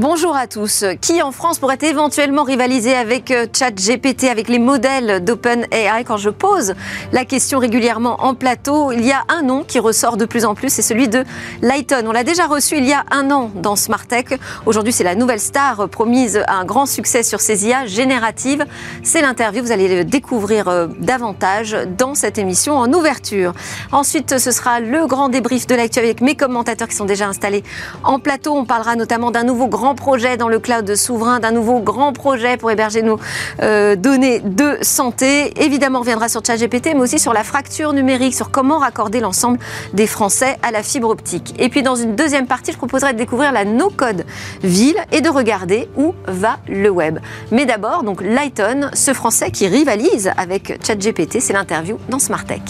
Bonjour à tous. Qui en France pourrait éventuellement rivaliser avec euh, ChatGPT, avec les modèles d'OpenAI? Quand je pose la question régulièrement en plateau, il y a un nom qui ressort de plus en plus, c'est celui de Lighton. On l'a déjà reçu il y a un an dans Smart Tech. Aujourd'hui, c'est la nouvelle star promise à un grand succès sur ces IA génératives. C'est l'interview, vous allez le découvrir euh, davantage dans cette émission en ouverture. Ensuite, ce sera le grand débrief de l'actu avec mes commentateurs qui sont déjà installés en plateau. On parlera notamment d'un nouveau grand projet dans le cloud souverain, d'un nouveau grand projet pour héberger nos euh, données de santé. Évidemment, on reviendra sur ChatGPT, mais aussi sur la fracture numérique, sur comment raccorder l'ensemble des Français à la fibre optique. Et puis, dans une deuxième partie, je proposerai de découvrir la no-code ville et de regarder où va le web. Mais d'abord, donc Lighton, ce Français qui rivalise avec ChatGPT, c'est l'interview dans Smart Tech.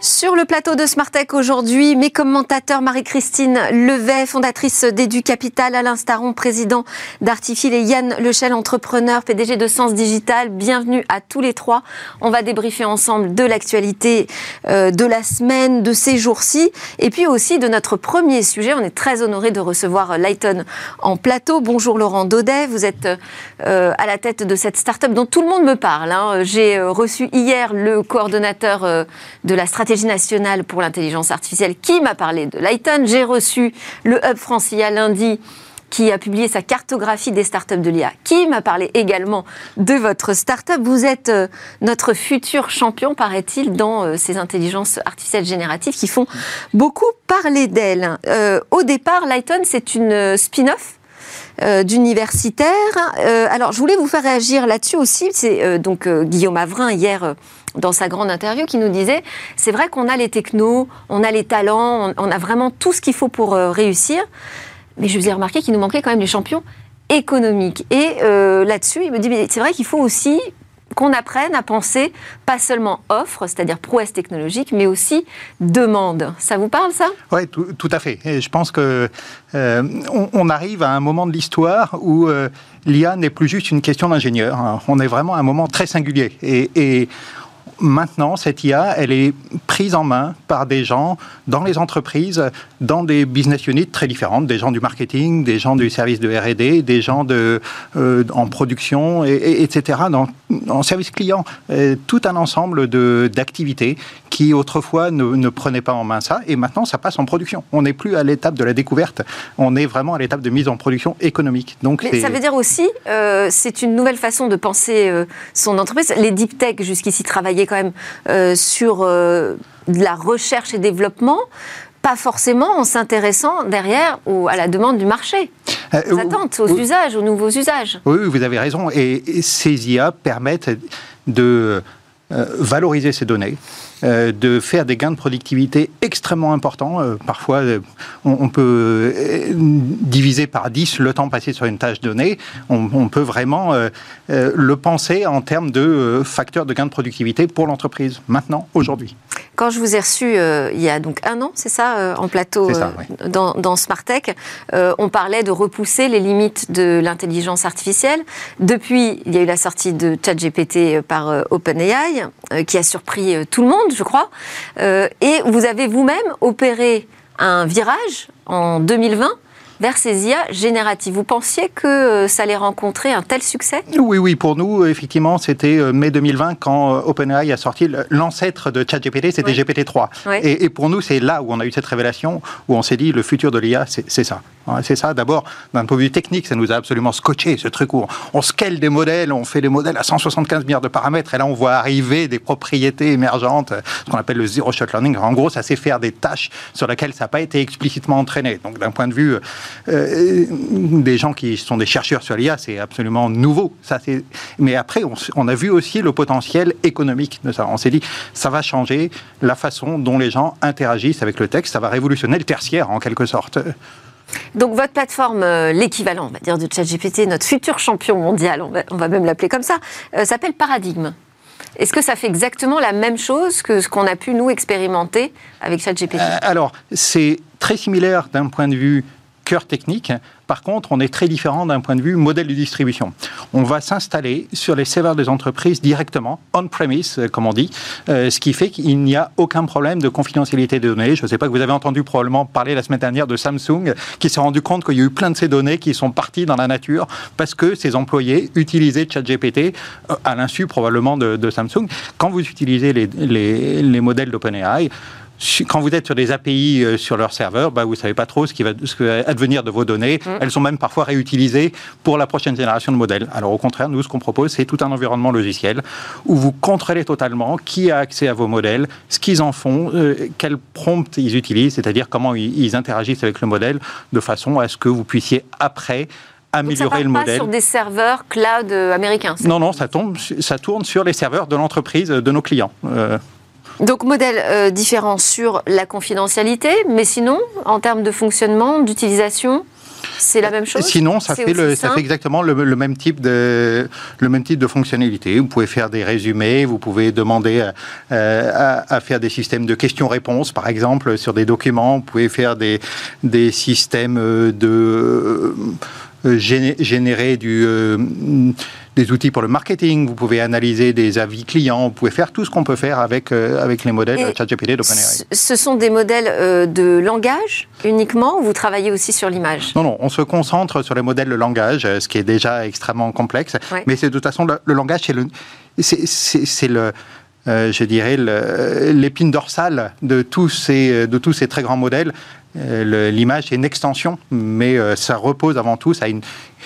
Sur le plateau de Smartech aujourd'hui, mes commentateurs Marie-Christine Levet, fondatrice d'Edu Capital, Alain Staron, président d'Artifil et Yann Lechel, entrepreneur, PDG de Sens Digital. Bienvenue à tous les trois. On va débriefer ensemble de l'actualité euh, de la semaine, de ces jours-ci, et puis aussi de notre premier sujet. On est très honoré de recevoir Lighton en plateau. Bonjour Laurent Daudet, vous êtes euh, à la tête de cette start-up dont tout le monde me parle. Hein. J'ai euh, reçu hier le coordonnateur de la stratégie stratégie nationale pour l'intelligence artificielle qui m'a parlé de Lighton. J'ai reçu le Hub Francia lundi qui a publié sa cartographie des startups de l'IA, qui m'a parlé également de votre startup. Vous êtes euh, notre futur champion, paraît-il, dans euh, ces intelligences artificielles génératives qui font beaucoup parler d'elles. Euh, au départ, Lighton, c'est une spin-off d'universitaire. alors, je voulais vous faire réagir là-dessus aussi. C'est donc Guillaume Avrin hier dans sa grande interview qui nous disait c'est vrai qu'on a les technos, on a les talents, on, a vraiment tout ce qu'il faut pour euh, réussir, mais je vous ai remarqué qu'il nous manquait quand même les champions économiques. Et euh, là-dessus, il me dit c'est vrai qu'il faut aussi qu'on apprenne à penser pas seulement offre, c'est-à-dire prouesse technologique, mais aussi demande. Ça vous parle, ça? Oui, tout, à fait. Et je pense que euh, arrive à un moment de l'histoire où l'IA n'est plus juste une question d'ingénieur. On est vraiment à un moment très singulier. Maintenant, cette IA, elle est prise en main par des gens dans les entreprises, dans des business units très différentes, des gens du marketing, des gens du service de R&D, des gens de, euh, en production, et, etc., dans, en service client. tout un ensemble d'activités qui autrefois ne, ne, prenaient pas en main ça, et maintenant ça passe en production. On n'est plus à l'étape de la découverte, on est vraiment à l'étape de mise en production économique. Donc Mais ça veut dire aussi, euh, c'est une nouvelle façon de penser euh, son entreprise. Les deep tech jusqu'ici travaillaient quand même euh, sur euh, de la recherche et développement pas forcément en s'intéressant derrière à la demande du marché, euh, aux attentes, aux usages, aux nouveaux usages. Oui, vous avez raison. Et, ces IA permettent de valoriser ces données, euh, de faire des gains de productivité extrêmement importants. Euh, parfois, euh, on, peut diviser par 10 le temps passé sur une tâche donnée. On, peut vraiment le penser en termes de facteurs de gain de productivité pour l'entreprise, maintenant, aujourd'hui. Quand je vous ai reçu il y a donc un an, c'est ça, en plateau dans, dans Smartech, on parlait de repousser les limites de l'intelligence artificielle. Depuis, il y a eu la sortie de ChatGPT par OpenAI, qui a surpris tout le monde je crois. Euh, et vous avez vous-même opéré un virage en 2020 vers ces IA génératives. Vous pensiez que euh, ça allait rencontrer un tel succès? Oui, oui, pour nous, effectivement, c'était euh, mai 2020 quand euh, OpenAI a sorti l'ancêtre de ChatGPT, c'était GPT-3. Et, pour nous, c'est là où on a eu cette révélation, où on s'est dit, le futur de l'IA, c'est ça. C'est ça, d'abord, d'un point de vue technique, ça nous a absolument scotché, ce truc où on, scale des modèles, on fait des modèles à 175 milliards de paramètres, et là, on voit arriver des propriétés émergentes, ce qu'on appelle le zero-shot learning. En gros, ça sait faire des tâches sur lesquelles ça n'a pas été explicitement entraîné. Donc, d'un point de vue euh, des gens qui sont des chercheurs sur l'IA, c'est absolument nouveau. Ça, Mais après, on, a vu aussi le potentiel économique de ça. On s'est dit, ça va changer la façon dont les gens interagissent avec le texte, ça va révolutionner le tertiaire en quelque sorte. Donc votre plateforme, euh, l'équivalent, on va dire, de ChatGPT, notre futur champion mondial, on va, même l'appeler comme ça, euh, s'appelle Paradigme. Est-ce que ça fait exactement la même chose que ce qu'on a pu nous expérimenter avec ChatGPT? Alors, c'est très similaire d'un point de vue technique. Par contre, on est très différent d'un point de vue modèle de distribution. On va s'installer sur les serveurs des entreprises directement, on-premise, comme on dit, ce qui fait qu'il n'y a aucun problème de confidentialité des données. Je ne sais pas que vous avez entendu probablement parler la semaine dernière de Samsung, qui s'est rendu compte qu'il y a eu plein de ces données qui sont parties dans la nature parce que ses employés utilisaient ChatGPT à l'insu probablement de, Samsung. Quand vous utilisez les, les modèles d'OpenAI, quand vous êtes sur des API euh, sur leur serveur, bah, vous ne savez pas trop ce qui, va, ce qui va advenir de vos données. Mm. Elles sont même parfois réutilisées pour la prochaine génération de modèles. Alors au contraire, nous, ce qu'on propose, c'est tout un environnement logiciel où vous contrôlez totalement qui a accès à vos modèles, ce qu'ils en font, euh, quels prompts ils utilisent, c'est-à-dire comment ils, interagissent avec le modèle, de façon à ce que vous puissiez après améliorer le modèle. Pas sur des serveurs cloud euh, américains. Non, non, ça, tombe, ça tourne sur les serveurs de l'entreprise de nos clients. Donc modèle euh, différent sur la confidentialité, mais sinon, en termes de fonctionnement, d'utilisation c'est la même chose? Sinon, ça, fait, le, ça fait exactement le, même type de, le même type de fonctionnalité. Vous pouvez faire des résumés, vous pouvez demander euh, à, faire des systèmes de questions-réponses, par exemple, sur des documents. Vous pouvez faire des, des systèmes de euh, générer du des outils pour le marketing, vous pouvez analyser des avis clients, vous pouvez faire tout ce qu'on peut faire avec, euh, avec les modèles ChatGPT d'OpenAI. Ce sont des modèles euh, de langage uniquement ou vous travaillez aussi sur l'image? Non, non, on se concentre sur les modèles de langage, euh, ce qui est déjà extrêmement complexe. Mais c'est de toute façon, le, langage, c'est le, c'est, le je dirais, l'épine dorsale de tous, ces, de tous ces très grands modèles. L'image est une extension, mais ça repose avant tout, ça a une,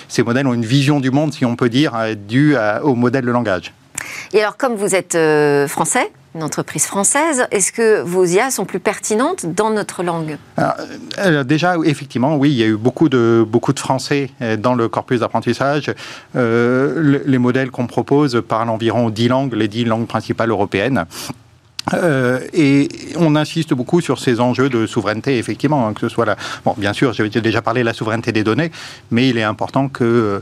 ces modèles ont une vision du monde, si on peut dire, euh, due au modèle de langage. Et alors, comme vous êtes euh, français, une entreprise française, est-ce que vos IA sont plus pertinentes dans notre langue? Euh, Déjà, effectivement, oui, il y a eu beaucoup de, beaucoup de Français dans le corpus d'apprentissage. les modèles qu'on propose parlent environ 10 langues, les 10 langues principales européennes. Euh, et on insiste beaucoup sur ces enjeux de souveraineté, effectivement, hein, que ce soit la... Bon, bien sûr, j'ai déjà parlé de la souveraineté des données, mais il est important que euh,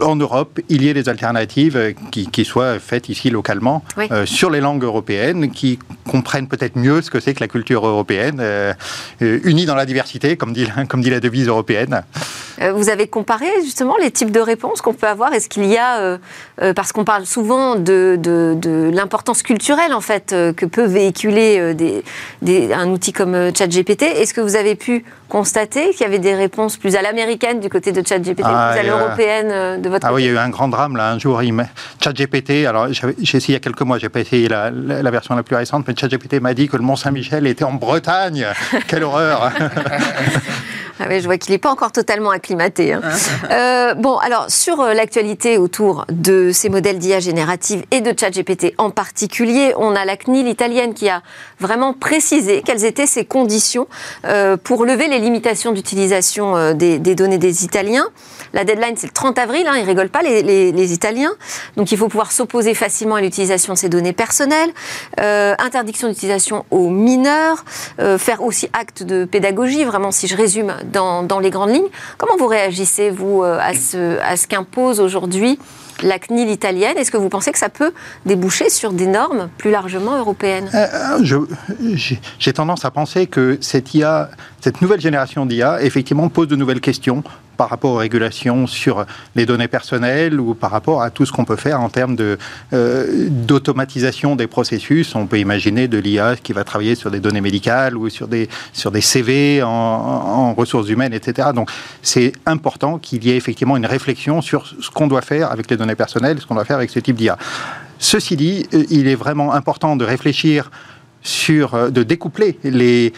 en Europe, il y ait des alternatives qui, soient faites ici localement euh, sur les langues européennes, qui comprennent peut-être mieux ce que c'est que la culture européenne, euh, euh, unie dans la diversité, comme dit, comme dit la devise européenne. Vous avez comparé justement les types de réponses qu'on peut avoir? Est-ce qu'il y a, parce qu'on parle souvent de, de, l'importance culturelle en fait que peut véhiculer des, un outil comme ChatGPT, est-ce que vous avez pu constater qu'il y avait des réponses plus à l'américaine du côté de ChatGPT, ah, plus à l'européenne de votre ah oui, il y a eu un grand drame là un jour. Il ChatGPT, alors j'ai essayé il y a quelques mois, j'ai pas essayé la, la, version la plus récente, mais ChatGPT m'a dit que le Mont Saint-Michel était en Bretagne. Quelle horreur Ah je vois qu'il n'est pas encore totalement acclimaté. Hein. Euh, bon, alors sur euh, l'actualité autour de ces modèles d'IA générative et de ChatGPT en particulier, on a la CNIL italienne qui a vraiment précisé quelles étaient ses conditions euh, pour lever les limitations d'utilisation des, données des Italiens. La deadline, c'est le 30 avril, hein, ils rigolent pas les, les, Italiens. Donc il faut pouvoir s'opposer facilement à l'utilisation de ces données personnelles, interdiction d'utilisation aux mineurs, faire aussi acte de pédagogie, vraiment si je résume dans, les grandes lignes. Comment vous réagissez, vous, euh, à ce, qu'impose aujourd'hui la CNIL italienne? Est-ce que vous pensez que ça peut déboucher sur des normes plus largement européennes? Euh, euh, J'ai tendance à penser que cette IA, cette nouvelle génération d'IA, effectivement, pose de nouvelles questions par rapport aux régulations sur les données personnelles ou par rapport à tout ce qu'on peut faire en termes euh, d'automatisation des processus. On peut imaginer de l'IA qui va travailler sur des données médicales ou sur des, sur des CV en, en ressources humaines, etc. Donc c'est important qu'il y ait effectivement une réflexion sur ce qu'on doit faire avec les données personnelles, ce qu'on doit faire avec ce type d'IA. Ceci dit, euh, il est vraiment important de réfléchir sur, euh, de découpler les,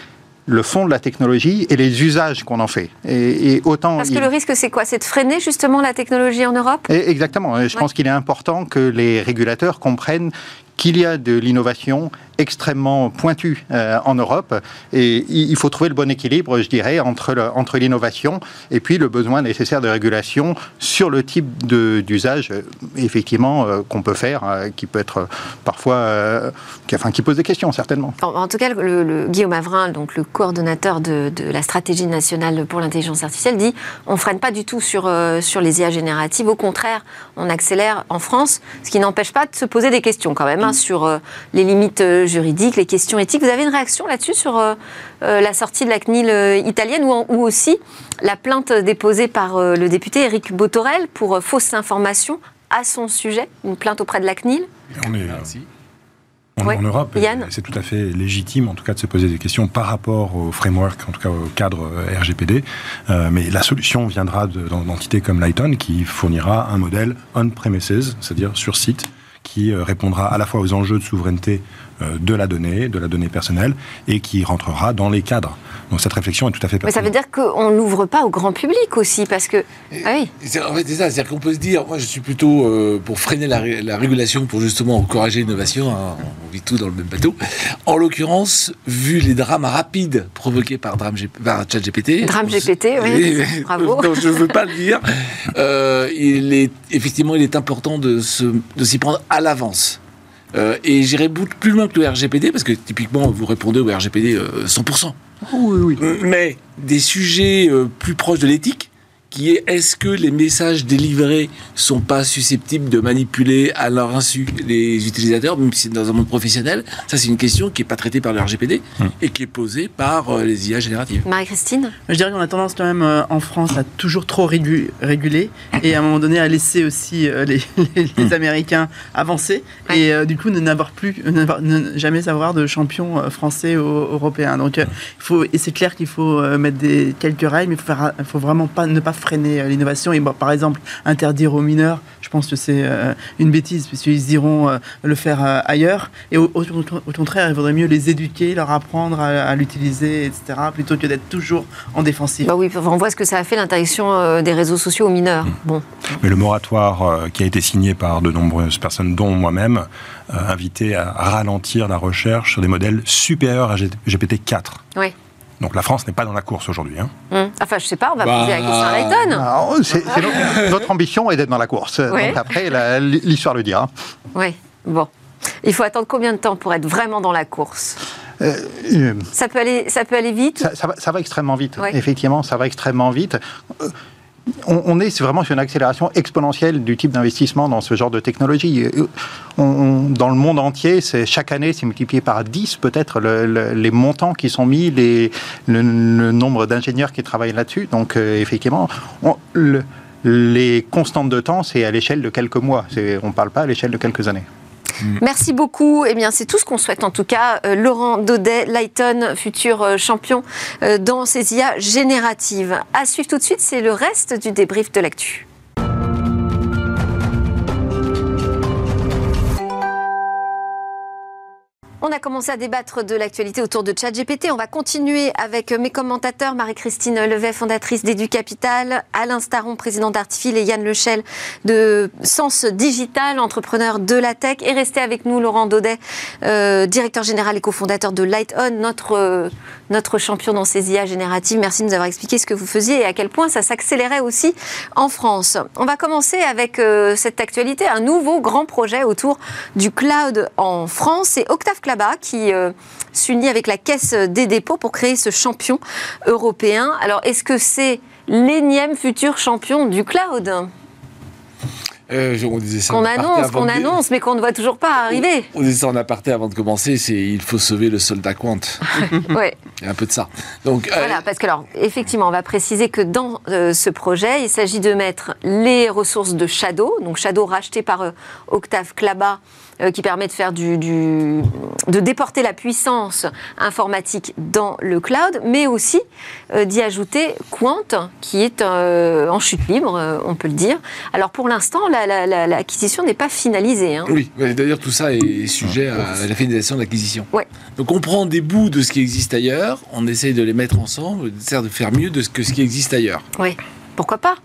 le fond de la technologie et les usages qu'on en fait. Et, autant Parce que le risque, c'est quoi? C'est de freiner justement la technologie en Europe? Exactement. Je pense qu'il est important que les régulateurs comprennent qu'il y a de l'innovation extrêmement pointue euh, en Europe et il faut trouver le bon équilibre, je dirais, entre, entre l'innovation et puis le besoin nécessaire de régulation sur le type d'usage, euh, effectivement, euh, qu'on peut faire, qui peut être parfois, qui, enfin, qui pose des questions, certainement. En, tout cas, Guillaume Avrin, donc le coordonnateur de, la stratégie nationale pour l'intelligence artificielle, dit on ne freine pas du tout sur, sur les IA génératives, au contraire, on accélère en France, ce qui n'empêche pas de se poser des questions quand même. Hein. Hein, sur les limites juridiques, les questions éthiques. Vous avez une réaction là-dessus sur la sortie de la CNIL italienne ou, ou, aussi la plainte déposée par le député Éric Botorel pour fausses informations à son sujet, une plainte auprès de la CNIL? On est, en, Europe, c'est tout à fait légitime, en tout cas, de se poser des questions par rapport au framework, en tout cas au cadre euh, RGPD. Euh, mais la solution viendra d'entités comme Lighton, qui fournira un modèle on-premises, c'est-à-dire sur site, qui euh, répondra à la fois aux enjeux de souveraineté de la donnée, de la donnée personnelle, et qui rentrera dans les cadres donc cette réflexion est tout à fait pertinente. Mais ça veut dire qu'on l'ouvre pas au grand public aussi, parce que... Ah oui. En fait, c'est ça, c'est-à-dire qu'on peut se dire, moi je suis plutôt euh, pour freiner la, régulation, pour justement encourager l'innovation, hein, on vit tout dans le même bateau. En l'occurrence, vu les drames rapides provoqués par, drame, par ChatGPT... Drame GPT, oui, bravo. je ne veux pas le dire. Euh, il est, effectivement, il est important de, de s'y prendre à l'avance. Euh, et j'irai plus loin que le RGPD, parce que typiquement, vous répondez au RGPD 100%. Oui, oui. Mais des sujets euh, plus proches de l'éthique, qui est est-ce que les messages délivrés sont pas susceptibles de manipuler à leur insu les utilisateurs, même si c'est dans un monde professionnel? Ça, c'est une question qui n'est pas traitée par le RGPD hum. et qui est posée par euh, les IA génératives. Marie-Christine? Je dirais qu'on a tendance quand même euh, en France à toujours trop réguler et à un moment donné à laisser aussi les, hum. Américains avancer et du coup ne n'avoir plus, ne jamais savoir de champion français ou européen. Donc il faut, et c'est clair qu'il faut mettre des, quelques règles, mais il faut, faut vraiment pas, ne pas freiner euh, l'innovation. Et par exemple, interdire aux mineurs, je pense que c'est euh, une bêtise, puisqu'ils iront euh, le faire ailleurs. Et au, contraire, il vaudrait mieux les éduquer, leur apprendre à, l'utiliser, etc., plutôt que d'être toujours en défensif. Bah oui, on voit ce que ça a fait l'interdiction des réseaux sociaux aux mineurs. Mmh. Bon. Mais le moratoire qui a été signé par de nombreuses personnes, dont moi-même, invitait à ralentir la recherche sur des modèles supérieurs à GPT-4. Oui. Donc la France n'est pas dans la course aujourd'hui. Hein. Hum. Enfin, je sais pas, on va poser la question à Layton. Ah, oh, notre, ambition est d'être dans la course. Donc après, l'histoire le dira. Oui, bon. Il faut attendre combien de temps pour être vraiment dans la course? Euh, euh, ça, peut aller, ça peut aller vite? Ça, va, extrêmement vite. Effectivement, ça va extrêmement vite. On, est vraiment sur une accélération exponentielle du type d'investissement dans ce genre de technologie. dans le monde entier, chaque année, c'est multiplié par 10 peut-être les montants qui sont mis, le, nombre d'ingénieurs qui travaillent là-dessus. Donc euh, effectivement, les constantes de temps, c'est à l'échelle de quelques mois. On ne parle pas à l'échelle de quelques années. Mm. Merci beaucoup. Eh bien, c'est tout ce qu'on souhaite en tout cas. Euh, Laurent Daudet, Lighton, futur euh, champion euh, dans ces IA génératives. À suivre tout de suite, c'est le reste du débrief de l'actu. On a commencé à débattre de l'actualité autour de ChatGPT. On va continuer avec mes commentateurs, Marie-Christine Levet, fondatrice d'EduCapital, Alain Staron, président d'Artifil et Yann Lechel de Sens Digital, entrepreneur de la tech. Et restez avec nous, Laurent Daudet, euh, directeur général et cofondateur de LightOn, notre, euh, notre champion dans ces IA génératives. Merci de nous avoir expliqué ce que vous faisiez et à quel point ça s'accélérait aussi en France. On va commencer avec euh, cette actualité, un nouveau grand projet autour du cloud en France. C'est Octave qui euh, s'unit avec la Caisse des dépôts pour créer ce champion européen. Alors, est-ce que c'est l'énième futur champion du cloud? Euh, on disait ça qu'on annonce, qu'on annonce, mais qu'on ne voit toujours pas arriver. On, disait ça en aparté avant de commencer, c'est il faut sauver le soldat Quant. ouais. Il y a un peu de ça. Donc, euh, voilà, parce que alors, effectivement, on va préciser que dans ce projet, il s'agit de mettre les ressources de Shadow, donc Shadow racheté par Octave Klaba, euh, qui permet de faire du, de déporter la puissance informatique dans le cloud, mais aussi euh, d'y ajouter Quant, qui est euh, en chute libre, on peut le dire. Alors pour l'instant, l'acquisition n'est pas finalisée. Hein. Oui, d'ailleurs tout ça est sujet à la finalisation de l'acquisition. Ouais. Donc on prend des bouts de ce qui existe ailleurs, on essaye de les mettre ensemble, on essaie de faire mieux de ce que ce qui existe ailleurs. Oui, pourquoi pas?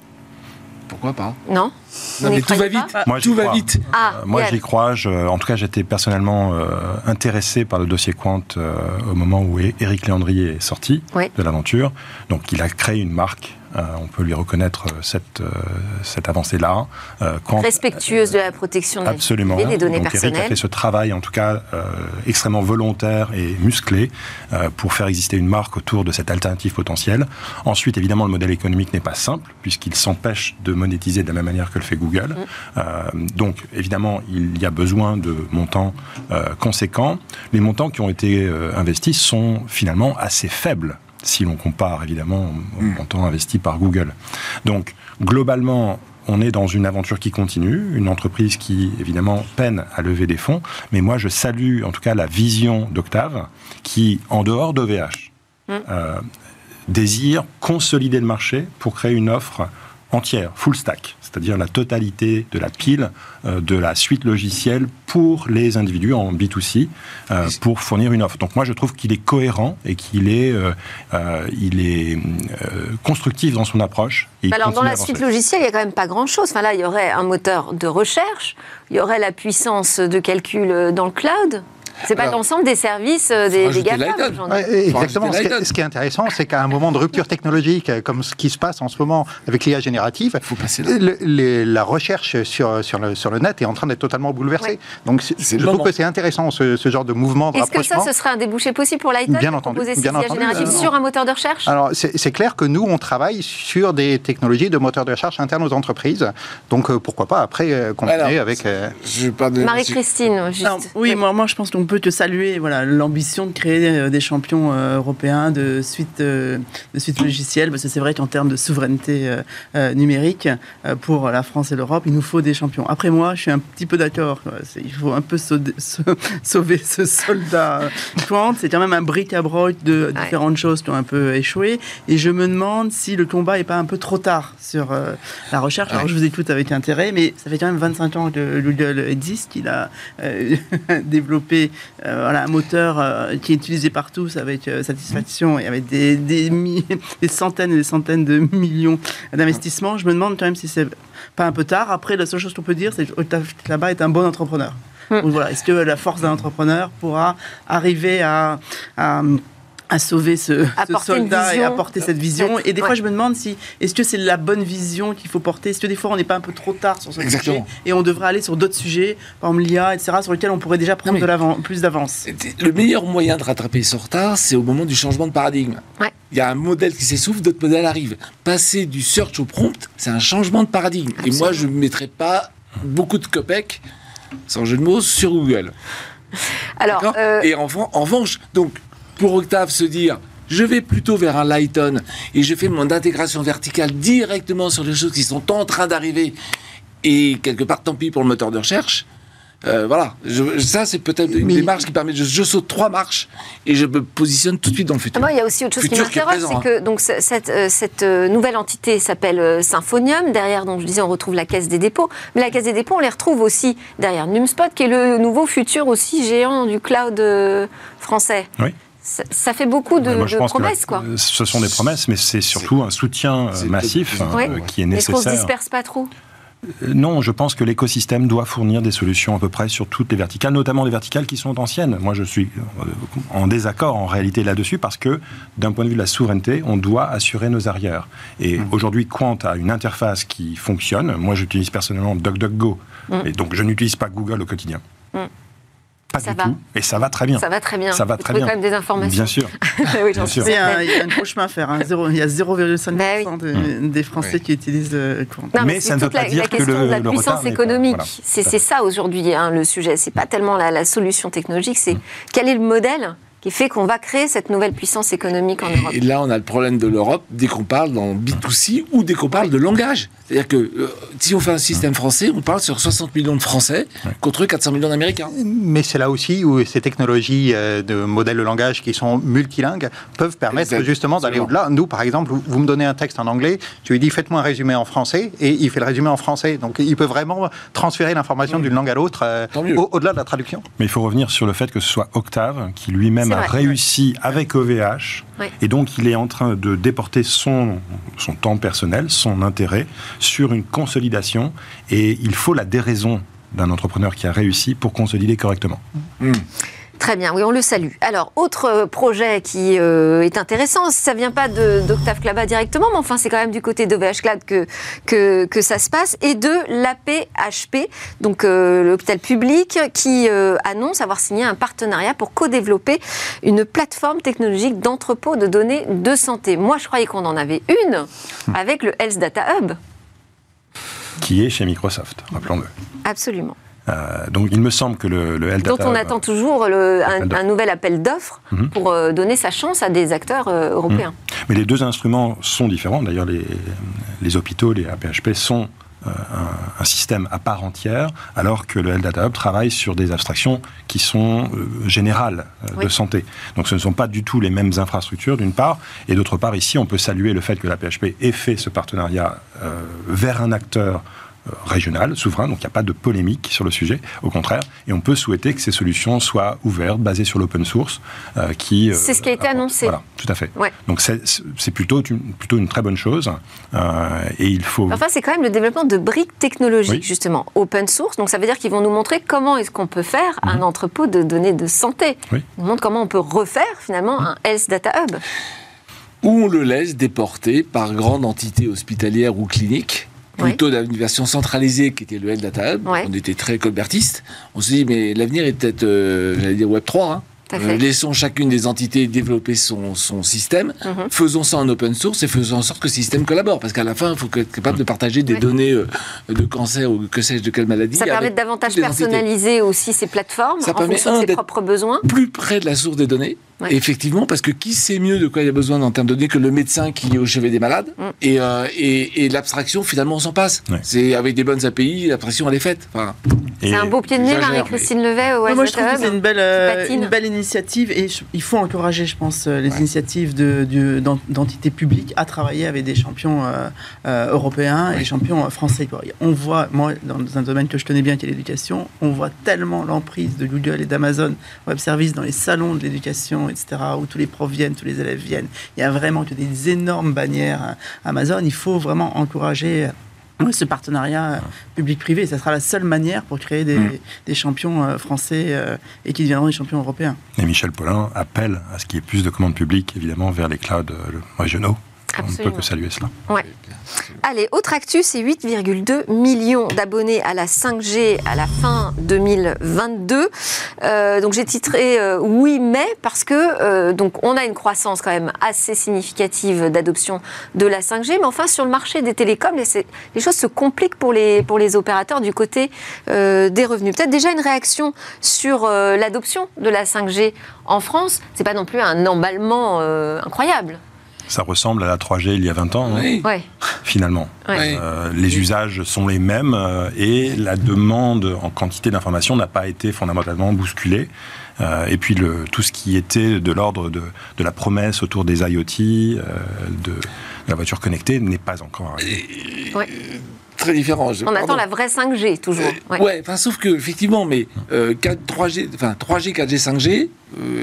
Pourquoi pas? Non? Non mais tout va vite. Moi, tout va vite. Ah, euh, moi, j'y crois. en tout cas, j'étais personnellement euh, intéressé par le dossier Quant euh, au moment où Éric Léandrier est sorti de l'aventure. Donc, il a créé une marque on peut lui reconnaître cette, cette avancée-là. Respectueuse de la protection de absolument. des données Donc, personnelles. Eric a fait ce travail, en tout cas, extrêmement volontaire et musclé pour faire exister une marque autour de cette alternative potentielle. Ensuite, évidemment, le modèle économique n'est pas simple, puisqu'il s'empêche de monétiser de la même manière que le fait Google. Mm. donc, évidemment, il y a besoin de montants conséquents. Les montants qui ont été investis sont finalement assez faibles si l'on compare évidemment au hmm. montant investi par Google. Donc globalement, on est dans une aventure qui continue, une entreprise qui évidemment peine à lever des fonds, mais moi je salue en tout cas la vision d'Octave qui, en dehors d'OVH, euh, désire consolider le marché pour créer une offre entière, full stack, c'est-à-dire la totalité de la pile euh, de la suite logicielle pour les individus en B2C euh, pour fournir une offre. Donc moi je trouve qu'il est cohérent et qu'il est, euh, il est constructif dans son approche. Alors dans la suite logicielle, il n'y a quand même pas grand-chose. Enfin là, il y aurait un moteur de recherche, il y aurait la puissance de calcul dans le cloud. C'est pas l'ensemble des services euh, des, des GAFAM. exactement. Ce qui, est, intéressant, c'est qu'à un moment de rupture technologique, euh, comme ce qui se passe en ce moment avec l'IA générative, la recherche sur, sur, le, sur le net est en train d'être totalement bouleversée. Donc je trouve que c'est intéressant ce, genre de mouvement Est-ce que ça, ce serait un débouché possible pour l'ITON Bien entendu. Proposer bien entendu. générative sur un moteur de recherche? Alors c'est clair que nous, on travaille sur des technologies de moteurs de recherche internes aux entreprises. Donc euh, pourquoi pas après continuer avec... Marie-Christine, juste. oui, moi, moi je pense qu'on peut te saluer voilà, l'ambition de créer euh, des champions euh, européens de suite, euh, de suite logicielle, parce que c'est vrai qu'en termes de souveraineté numérique, pour la France et l'Europe, il nous faut des champions. Après moi, je suis un petit peu d'accord. Il faut un peu sauver ce soldat C'est quand même un bric-à-broc de différentes choses qui ont un peu échoué. Et je me demande si le combat n'est pas un peu trop tard sur la recherche. Alors, je vous écoute avec intérêt, mais ça fait quand même 25 ans que Google existe, qu'il a développé euh, voilà, un moteur euh, qui est utilisé partout avec euh, satisfaction et avec des, des, des, centaines et des centaines de millions d'investissements. Je me demande quand même si c'est pas un peu tard. Après, la seule chose qu'on peut dire, c'est que là-bas est un bon entrepreneur. Mm. voilà, est-ce que la force d'un entrepreneur pourra arriver à à sauver ce, soldat et apporter cette vision. Et des fois, je me demande si est-ce que c'est la bonne vision qu'il faut porter? Est-ce que des fois, on n'est pas un peu trop tard sur ce sujet et on devrait aller sur d'autres sujets, par exemple l'IA, etc., sur lesquels on pourrait déjà prendre de plus d'avance? Le meilleur moyen de rattraper ce retard, c'est au moment du changement de paradigme. Il y a un modèle qui s'essouffle, d'autres modèles arrivent. Passer du search au prompt, c'est un changement de paradigme. Et moi, je ne mettrais pas beaucoup de copec, sans jeu de mots, sur Google. Alors, euh, Et en, en revanche, donc pour Octave se dire je vais plutôt vers un Lighton et je fais mon intégration verticale directement sur les choses qui sont en train d'arriver et quelque part tant pis pour le moteur de recherche. Euh, voilà, ça c'est peut-être une démarche qui permet de je saute trois marches et je me positionne tout de suite dans le futur. Moi, il y a aussi autre chose qui m'intéresse, c'est que donc cette, euh, cette euh, nouvelle entité s'appelle Symphonium. Derrière, donc je disais, on retrouve la Caisse des dépôts, mais la Caisse des dépôts, on les retrouve aussi derrière Numspot, qui est le nouveau futur aussi géant du cloud français. Oui. Ça, fait beaucoup de, promesses, quoi. Ce sont des promesses, mais c'est surtout un soutien euh, massif euh, qui est nécessaire. Est-ce qu'on se disperse pas trop? Euh, non, je pense que l'écosystème doit fournir des solutions à peu près sur toutes les verticales, notamment les verticales qui sont anciennes. Moi, je suis en désaccord en réalité là-dessus parce que, d'un point de vue de la souveraineté, on doit assurer nos arrières. Et mmh. aujourd'hui, Quant a une interface qui fonctionne. Moi, j'utilise personnellement DuckDuckGo, mmh. et donc je n'utilise pas Google au quotidien. Mmh ça va. Et ça va très bien. Ça va très bien. Ça va très bien. quand même des informations. Bien sûr. oui, bien sûr. Il, y a, un gros chemin à faire. Hein. il y a 0,5% bah des Français qui utilisent le mais, ça ne veut pas dire que le, la puissance économique. C'est ça aujourd'hui hein, le sujet. C'est pas tellement la, solution technologique, c'est mm. quel est le modèle qui fait qu'on va créer cette nouvelle puissance économique en Europe. Et là, on a le problème de l'Europe dès qu'on parle dans B2C ou dès qu'on parle de langage. C'est-à-dire que euh, si on fait un système français, on parle sur 60 millions de Français contre 400 millions d'Américains. Mais c'est là aussi où ces technologies euh, de modèles de langage qui sont multilingues peuvent permettre justement d'aller au-delà. Nous, par exemple, vous me donnez un texte en anglais, je lui dis faites-moi un résumé en français et il fait le résumé en français. Donc il peut vraiment transférer l'information d'une langue à l'autre euh, au-delà de la traduction. Mais il faut revenir sur le fait que ce soit Octave qui lui-même a réussi avec OVH et donc il est en train de déporter son, son temps personnel, son intérêt sur une consolidation et il faut la déraison d'un entrepreneur qui a réussi pour consolider correctement. Mmh. Très bien, oui, on le salue. Alors, autre euh, projet qui euh, est intéressant, ça vient pas d'Octave Klaba directement, mais enfin, c'est quand même du côté d'OVH Cloud que, que, que, ça se passe, et de l'APHP, donc euh, l'hôpital public, qui annonce avoir signé un partenariat pour co-développer une plateforme technologique d'entrepôt de données de santé. Moi, je croyais qu'on en avait une avec le Health Data Hub. Qui est chez Microsoft, rappelons-le. Absolument. Euh, donc il me semble que le, le Dont on attend toujours un, nouvel appel d'offres mhm. pour euh, donner sa chance à des acteurs euh, européens. Mhm. Mais les deux instruments sont différents. D'ailleurs, les, les, hôpitaux, les APHP sont un, système à part entière, alors que le Health Data Hub travaille sur des abstractions qui sont générales de santé. Donc ce ne sont pas du tout les mêmes infrastructures, d'une part, et d'autre part, ici, on peut saluer le fait que l'APHP ait fait ce partenariat vers un acteur régional, souverain, donc il n'y a pas de polémique sur le sujet, au contraire, et on peut souhaiter que ces solutions soient ouvertes, basées sur l'open source, euh, qui... Euh, c'est ce qui a été annoncé. Voilà, tout à fait. Donc c'est plutôt, plutôt une très bonne chose, et il faut... Enfin, c'est quand même le développement de briques technologiques, justement, open source, donc ça veut dire qu'ils vont nous montrer comment est-ce qu'on peut faire un mhm. entrepôt de données de santé. Ils nous montrent comment on peut refaire, finalement, un Health Data Hub. Ou on le laisse déporter par grande entité hospitalière ou clinique plutôt d'une version centralisée qui était le L Data Hub. On était très colbertiste. On s'est dit, mais l'avenir est peut-être, euh, j'allais dire Web 3. Hein. Euh, laissons chacune des entités développer son, son système, mhm. faisons ça en open source et faisons en sorte que le système collabore. Parce qu'à la fin, il faut être capable de partager des données euh, de cancer ou que sais-je de quelle maladie. Ça permet davantage personnaliser aussi ces plateformes ça en permet fonction de ses propres besoins. Plus près de la source des données Effectivement, parce que qui sait mieux de quoi il y a besoin en termes de données que le médecin qui est au chevet des malades mm. euh, et, et, l'abstraction, finalement, on s'en passe. C'est avec des bonnes API, l'abstraction, elle est faite. c'est un beau pied de nez, Marie-Christine Levet, au Moi, je trouve que c'est une belle, euh, une belle initiative et il faut encourager, je pense, euh, les initiatives d'entités publiques à travailler avec des champions européens et des champions français. On voit, moi, dans un domaine que je connais bien, qui est l'éducation, on voit tellement l'emprise de Google et d'Amazon Web Services dans les salons de l'éducation etc., où tous les profs viennent, tous les élèves viennent. Il y a vraiment des énormes bannières hein. Amazon. Il faut vraiment encourager euh, ce partenariat euh, public-privé. Ça sera la seule manière pour créer des, mm. champions euh, français et qui deviendront des champions européens. Et Michel Paulin appelle à ce qu'il y ait plus de commandes publiques, évidemment, vers les clouds régionaux. On ne peut que saluer cela. Allez, autre actu, c'est 8,2 millions d'abonnés à la 5G à la fin 2022. Euh, donc j'ai titré euh, oui mais parce que euh, donc on a une croissance quand même assez significative d'adoption de la 5G, mais enfin sur le marché des télécoms, les, les choses se compliquent pour les pour les opérateurs du côté des revenus. Peut-être déjà une réaction sur l'adoption de la 5G en France. C'est pas non plus un emballement incroyable. Ça ressemble à la 3G il y a 20 ans, oui. finalement. Euh, les usages sont les mêmes euh, et la demande en quantité d'informations n'a pas été fondamentalement bousculée. Euh, et puis le, tout ce qui était de l'ordre de, de, la promesse autour des IoT, de la voiture connectée, n'est pas encore arrivé très différent. On attend la vraie 5G toujours. Euh, ouais, enfin, sauf que effectivement, mais 3G, enfin 3G, 4G, 5G,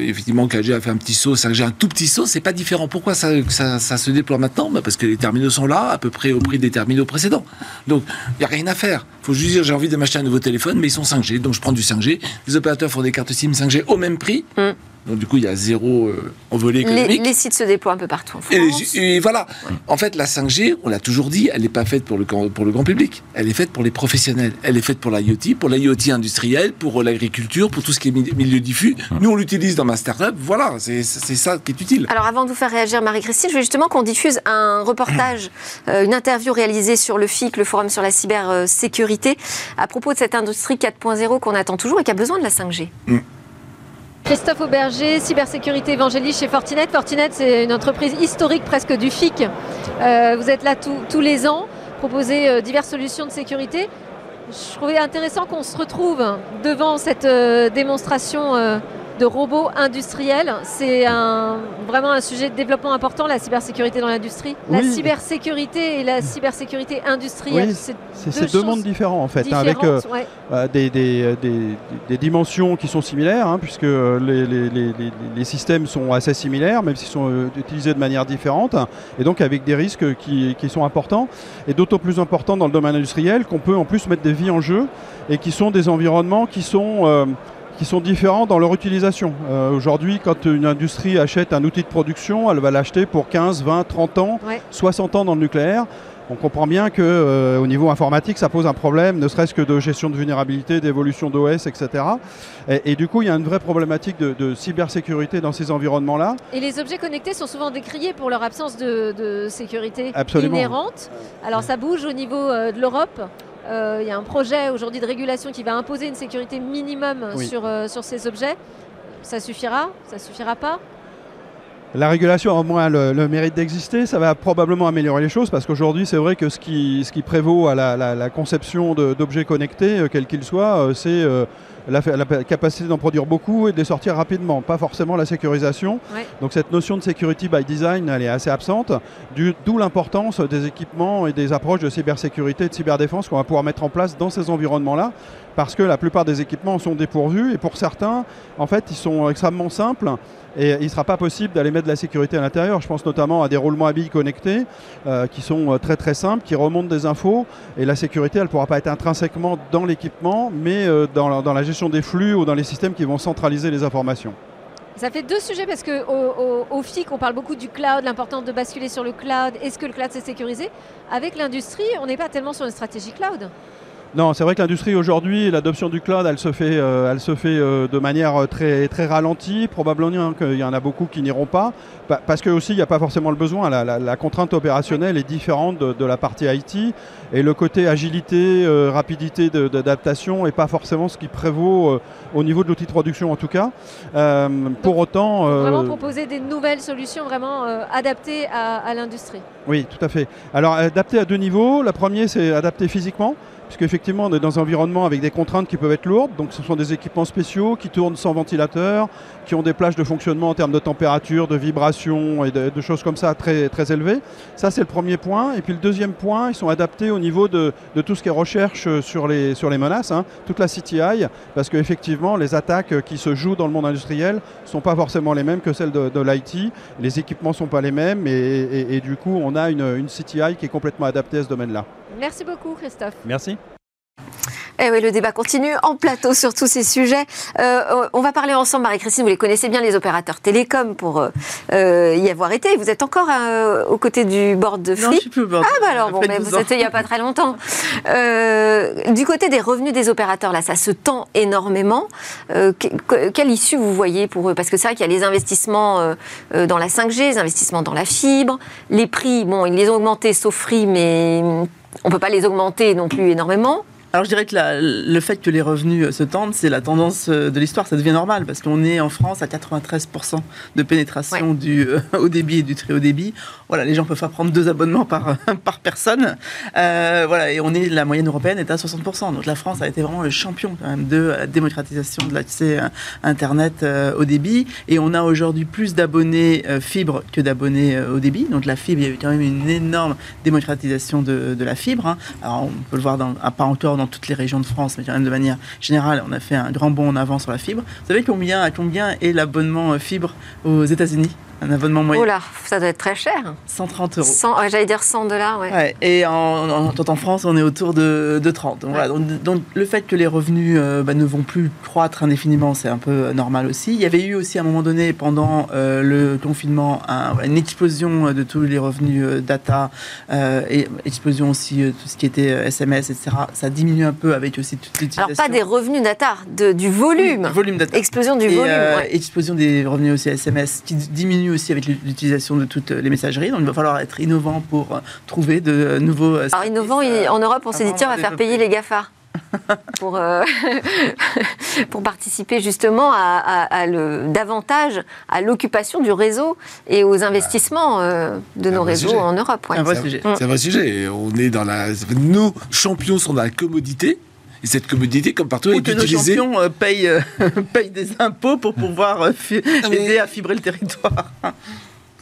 effectivement 4G a fait un petit saut, 5G un tout petit saut, c'est pas différent. Pourquoi ça, ça, se déploie maintenant? Bah Parce que les terminaux sont là, à peu près au prix des terminaux précédents. Donc il y a rien à faire. Faut juste dire j'ai envie de m'acheter un nouveau téléphone, mais ils sont 5G, donc je prends du 5G. Les opérateurs font des cartes SIM 5G au même prix. Mm. Donc du coup, il y a zéro euh, envolée économique. Les, sites se déploient un peu partout en France. Et, voilà. En fait, la 5G, on l'a toujours dit, elle n'est pas faite pour le, pour le grand public. Elle est faite pour les professionnels. Elle est faite pour l'IoT, pour l'IoT industriel, pour l'agriculture, pour tout ce qui est milieu diffus. Nous, on l'utilise dans ma startup. Voilà, c'est ça qui est utile. Alors avant de vous faire réagir, Marie-Christine, je veux justement qu'on diffuse un reportage, euh, une interview réalisée sur le FIC, le Forum sur la cybersécurité, à propos de cette industrie 4.0 qu'on attend toujours et qui a besoin de la 5G. Christophe Auberger, cybersécurité évangéliste chez Fortinet. Fortinet, c'est une entreprise historique presque du FIC. Euh, vous êtes là tous les ans, proposez euh, diverses solutions de sécurité. Je trouvais intéressant qu'on se retrouve devant cette euh, démonstration de robots industriels. C'est un, vraiment un sujet de développement important, la cybersécurité dans l'industrie. La cybersécurité et la cybersécurité industrielle, c'est deux, deux mondes différents en fait, hein, avec euh, euh, des, des, des, dimensions qui sont similaires, hein, puisque les, les, les, les, systèmes sont assez similaires, même s'ils sont euh, utilisés de manière différente, et donc avec des risques qui, qui sont importants, et d'autant plus importants dans le domaine industriel qu'on peut en plus mettre des vies en jeu, et qui sont des environnements qui sont qui sont différents dans leur utilisation. Aujourd'hui, quand une industrie achète un outil de production, elle va l'acheter pour 15, 20, 30 ans, 60 ans dans le nucléaire. On comprend bien qu'au euh, niveau informatique, ça pose un problème, ne serait-ce que de gestion de vulnérabilité, d'évolution d'OS, etc. Et, du coup, il y a une vraie problématique de, cybersécurité dans ces environnements-là. Et les objets connectés sont souvent décriés pour leur absence de, sécurité inhérente. Alors ça bouge au niveau euh, de l'Europe? Euh, il y a un projet aujourd'hui de régulation qui va imposer une sécurité minimum sur, sur ces objets. Ça suffira Ça suffira pas la régulation a au moins le, mérite d'exister, ça va probablement améliorer les choses parce qu'aujourd'hui c'est vrai que ce qui, ce qui prévaut à la, conception d'objets connectés, euh, quels qu'ils soient, euh, c'est euh, la, capacité d'en produire beaucoup et de les sortir rapidement, pas forcément la sécurisation. Donc cette notion de security by design, elle est assez absente, d'où l'importance des équipements et des approches de cybersécurité et de cyberdéfense qu'on va pouvoir mettre en place dans ces environnements-là, parce que la plupart des équipements sont dépourvus et pour certains, en fait, ils sont extrêmement simples et il ne sera pas possible d'aller mettre de la sécurité à l'intérieur. Je pense notamment à des roulements à billes connectés euh, qui sont euh, très très simples, qui remontent des infos. Et la sécurité, elle ne pourra pas être intrinsèquement dans l'équipement, mais euh, dans, la, gestion des flux ou dans les systèmes qui vont centraliser les informations. Ça fait deux sujets parce qu'au au, FIC, on parle beaucoup du cloud, l'importance de basculer sur le cloud. Est-ce que le cloud s'est sécurisé? Avec l'industrie, on n'est pas tellement sur une stratégie cloud. Non, c'est vrai que l'industrie aujourd'hui, l'adoption du cloud, elle se fait, euh, elle se fait euh, de manière très, très ralentie. Probablement qu'il y en a beaucoup qui n'iront pas, parce que aussi il n'y a pas forcément le besoin. La, contrainte opérationnelle est différente de, la partie IT, et le côté agilité, euh, rapidité d'adaptation n'est pas forcément ce qui prévaut au niveau de l'outil de production en tout cas. pour autant, vraiment proposer des nouvelles solutions vraiment adaptées à, à l'industrie. Oui, tout à fait. Alors adapté à deux niveaux. La première, c'est adapté physiquement puisqu'effectivement on est dans un environnement avec des contraintes qui peuvent être lourdes, donc ce sont des équipements spéciaux qui tournent sans ventilateur, qui ont des plages de fonctionnement en termes de température, de vibration et de, choses comme ça très, très élevées. Ça c'est le premier point. Et puis le deuxième point, ils sont adaptés au niveau de, tout ce qui est recherche sur les, sur les menaces, hein. toute la CTI, parce qu'effectivement les attaques qui se jouent dans le monde industriel ne sont pas forcément les mêmes que celles de, l'IT, les équipements ne sont pas les mêmes et, du coup on a une, une CTI qui est complètement adaptée à ce domaine-là. Merci beaucoup Christophe. Merci. Eh oui, le débat continue en plateau sur tous ces sujets. Euh, on va parler ensemble, Marie-Christine, vous les connaissez bien, les opérateurs télécoms, pour euh, euh, y avoir été. Vous êtes encore aux côtés du board de Free Non, je suis plus au board. Ah bah alors, bon, mais vous étiez il n'y a pas très longtemps. du côté des revenus des opérateurs, là, ça se tend énormément. quelle issue vous voyez pour eux? Parce que c'est vrai qu'il y a les investissements dans la 5G, les investissements dans la fibre. Les prix, bon, ils les ont augmentés sauf Free, mais on ne peut pas les augmenter non plus énormément. Alors je dirais que le fait que les revenus se tendent, c'est la tendance euh, de l'histoire, ça devient normal parce qu'on est en France à 93% de pénétration du euh, haut débit et du très haut débit. Voilà, les gens peuvent pas prendre deux abonnements par, personne. Euh, voilà, et on est la moyenne européenne est à 60%. Donc la France a été vraiment le champion quand même de la démocratisation de l'accès internet au débit. Et on a aujourd'hui plus d'abonnés fibre que d'abonnés au débit. Donc la fibre, il y a eu quand même une énorme démocratisation de, la fibre. Hein. Alors on peut le voir dans, pas encore dans toutes les régions de France, mais quand même de manière générale, on a fait un grand bond en avant sur la fibre. Vous savez combien est l'abonnement fibre aux États-Unis? Un abonnement moyen. Oh là, ça doit être très cher. 130 euros. J'allais dire 100 dollars, ouais. Et en, en, en, France, on est autour de, de 30. Donc, voilà, donc, le fait que les revenus euh, bah, ne vont plus croître indéfiniment, c'est un peu normal aussi. Il y avait eu aussi à un moment donné, pendant euh, le confinement, une explosion de tous les revenus euh, data, et explosion aussi de tout ce qui était SMS, etc. Ça diminue un peu avec aussi toute l'utilisation. Alors pas des revenus data, de, du volume. volume data. Explosion du volume. Explosion des revenus aussi SMS qui diminue aussi avec l'utilisation de toutes les messageries. Donc il va falloir être innovant pour euh, trouver de nouveaux. Euh, Alors innovant, en Europe, on s'est dit tiens, on va faire payer les GAFA. pour, euh, pour participer justement à, le, davantage à l'occupation du réseau et aux investissements de nos réseaux en Europe. C'est un vrai sujet. C'est un vrai sujet. On est dans la, nos champions sont dans la commodité. Et cette commodité, comme partout, est que utilisée. nos champions euh, payent, euh, payent, des impôts pour pouvoir euh, aider à fibrer le territoire.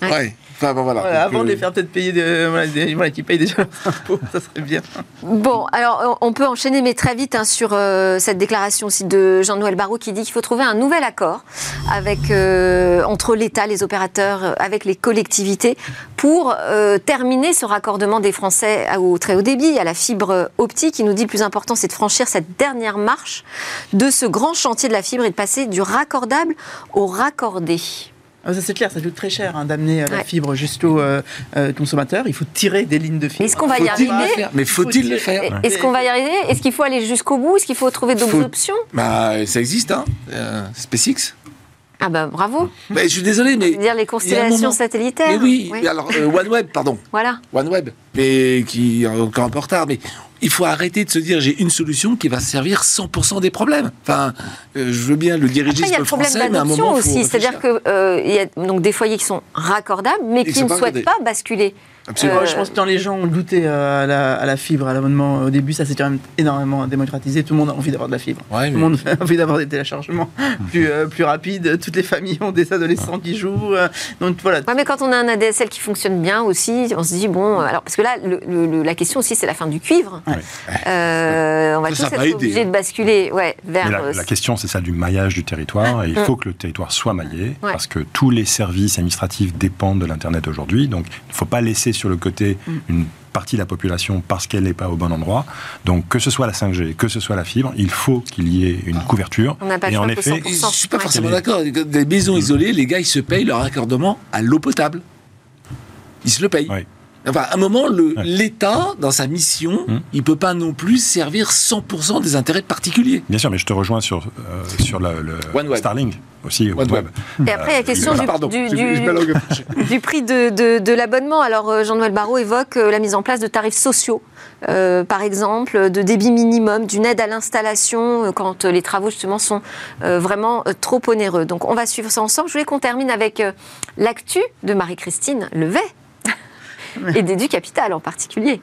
Ouais. Enfin, bon, voilà. avant de les faire peut-être payer, de, voilà, qui payent déjà leurs impôts, ça serait bien. Bon, alors on peut enchaîner, mais très vite, hein, sur cette déclaration aussi de Jean-Noël Barrot qui dit qu'il faut trouver un nouvel accord avec, entre l'État, les opérateurs, avec les collectivités, pour terminer ce raccordement des Français au très haut débit, à la fibre optique. Il nous dit le plus important, c'est de franchir cette dernière marche de ce grand chantier de la fibre et de passer du raccordable au raccordé. Ah, ça c'est clair, ça coûte très cher hein, d'amener euh, la fibre jusqu'au euh, euh, consommateur. Il faut tirer des lignes de fibre. Est-ce qu'on va y arriver Mais faut-il le faire Est-ce qu'on va y arriver Est-ce qu'il faut aller jusqu'au bout Est-ce qu'il faut trouver d'autres options Bah ça existe, hein. SpaceX. Ah bah bravo. Mais je suis désolé, mais dire les constellations satellitaires. Mais oui, alors OneWeb, pardon. Voilà. OneWeb, mais qui est encore un peu en retard, mais il faut arrêter de se dire j'ai une solution qui va servir 100% des problèmes. Enfin, euh, je veux bien le diriger il y a le problème d'adoption aussi, c'est-à-dire que euh, il y a donc des foyers qui sont raccordables, mais qui ne souhaitent pas basculer Absolument. je pense que quand les gens ont goûté euh, à la, fibre, à l'abonnement au début, ça s'est quand même énormément démocratisé. Tout le monde a envie d'avoir de la fibre. Tout le monde a envie d'avoir des téléchargements plus, euh, plus rapides. Toutes les familles ont des adolescents qui jouent. Euh, donc voilà. mais quand on a un ADSL qui fonctionne bien aussi, on se dit, bon, alors, parce que là, la question aussi, c'est la fin du cuivre. on va tous être obligés de basculer ouais, vers. La, la, question, c'est celle du maillage du territoire. Et il mm. faut que le territoire soit maillé, parce que tous les services administratifs dépendent de l'Internet aujourd'hui. Donc, il ne faut pas laisser sur le côté mm. une partie de la population parce qu'elle n'est pas au bon endroit. Donc que ce soit la 5G, que ce soit la fibre, il faut qu'il y ait une couverture. On n'a pas et en effet, je suis pas forcément d'accord. Des maisons isolées, les gars, ils se payent leur raccordement à l'eau potable. Ils se le payent. Enfin, à un moment, l'État, dans sa mission, hmm. il ne peut pas non plus servir 100% des intérêts particuliers. Bien sûr, mais je te rejoins sur, euh, sur le, Starlink aussi. OneWeb. Et après, il y a la question du, prix de, l'abonnement. Alors, euh, Jean-Noël Barrot évoque euh, la mise en place de tarifs sociaux, par exemple, de débit minimum, d'une aide à l'installation quand les travaux, justement, sont vraiment trop onéreux. Donc, on va suivre ça ensemble. Je voulais qu'on termine avec l'actu de Marie-Christine Levet et d'Edu Capital en particulier.